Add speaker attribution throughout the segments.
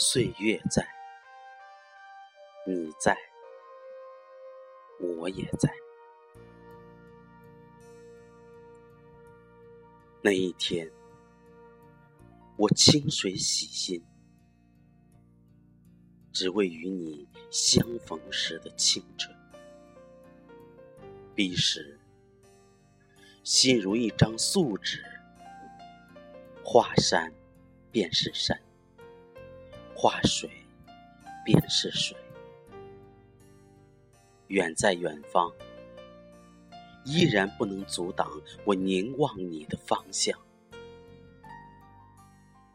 Speaker 1: 岁月在，你在，我也在。那一天，我清水洗心，只为与你相逢时的清纯。彼时，心如一张素纸，画山便是山，画水便是水。远在远方。依然不能阻挡我凝望你的方向。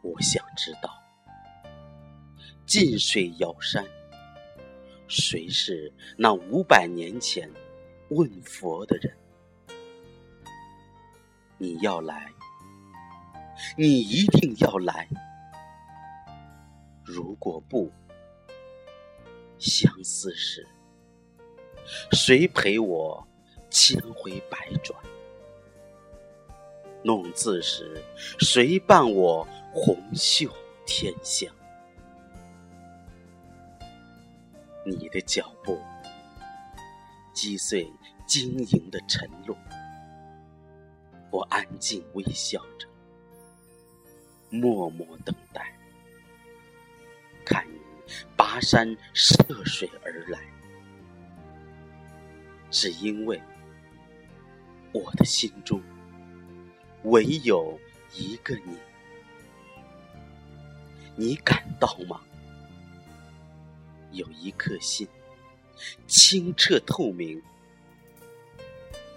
Speaker 1: 我想知道，近水遥山，谁是那五百年前问佛的人？你要来，你一定要来。如果不，相思时，谁陪我？千回百转，弄字时，谁伴我红袖添香？你的脚步击碎晶莹的晨露，我安静微笑着，默默等跋山涉水而来，只因为。我的心中唯有一个你，你感到吗？有一颗心清澈透明，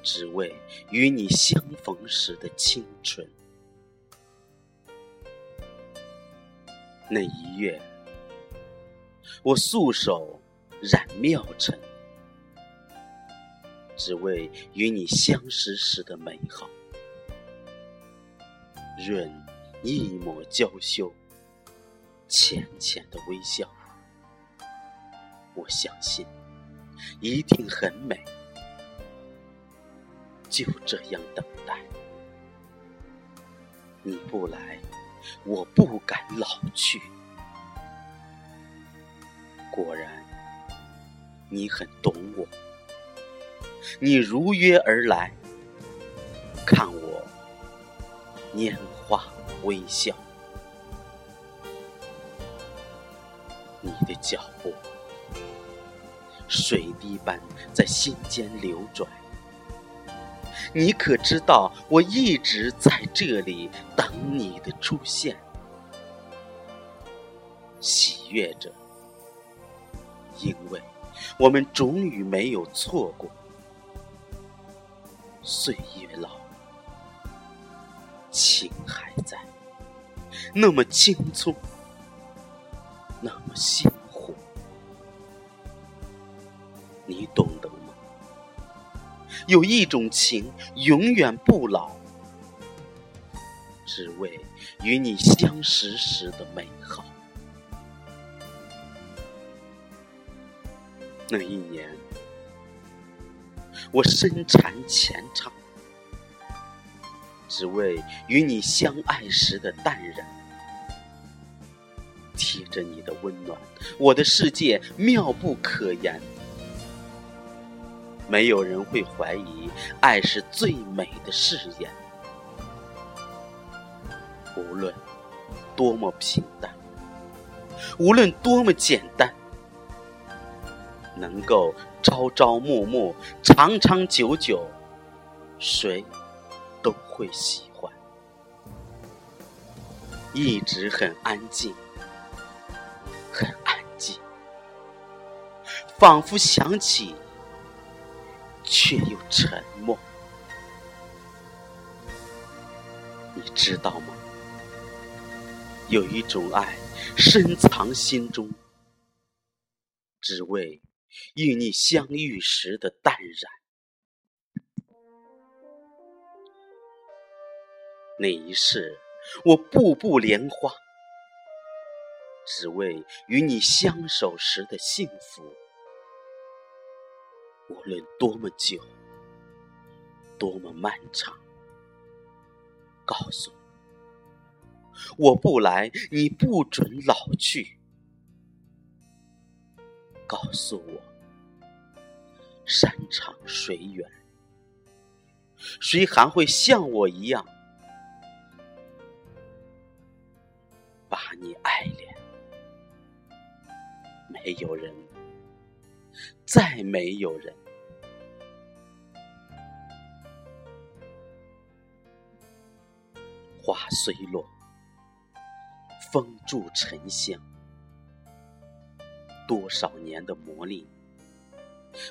Speaker 1: 只为与你相逢时的清纯。那一月，我素手染妙尘。只为与你相识时的美好，润一抹娇羞，浅浅的微笑。我相信，一定很美。就这样等待，你不来，我不敢老去。果然，你很懂我。你如约而来，看我拈花微笑。你的脚步，水滴般在心间流转。你可知道，我一直在这里等你的出现，喜悦着，因为我们终于没有错过。岁月老，情还在，那么青葱，那么鲜活，你懂得吗？有一种情永远不老，只为与你相识时的美好。那一年。我身缠前场，只为与你相爱时的淡然。贴着你的温暖，我的世界妙不可言。没有人会怀疑，爱是最美的誓言。无论多么平淡，无论多么简单。能够朝朝暮暮、长长久久，谁都会喜欢。一直很安静，很安静，仿佛想起，却又沉默。你知道吗？有一种爱深藏心中，只为。与你相遇时的淡然，那一世我步步莲花，只为与你相守时的幸福。无论多么久，多么漫长，告诉我，我不来，你不准老去。告诉我，山长水远，谁还会像我一样把你爱恋？没有人，再没有人。花虽落，风住沉香。多少年的磨砺，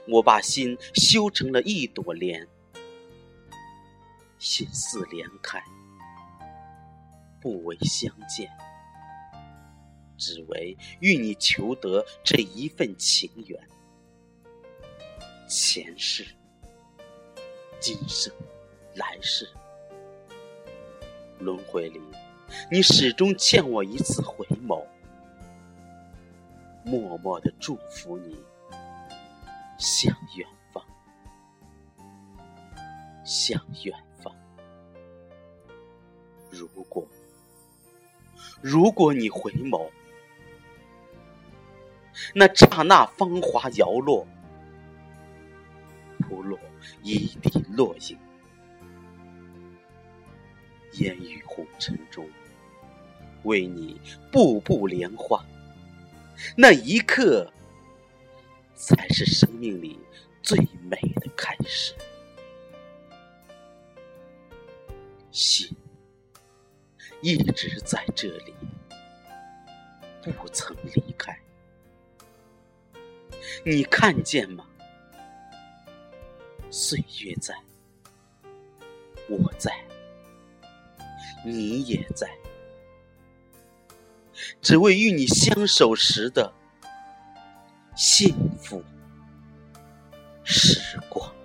Speaker 1: 我把心修成了一朵莲。心似莲开，不为相见，只为与你求得这一份情缘。前世、今生、来世。轮回里，你始终欠我一次回眸，默默的祝福你向远方，向远方。如果，如果你回眸，那刹那芳华摇落，扑落一地落英。烟雨红尘中，为你步步莲花，那一刻才是生命里最美的开始。心一直在这里，不曾离开。你看见吗？岁月在，我在。你也在，只为与你相守时的幸福时光。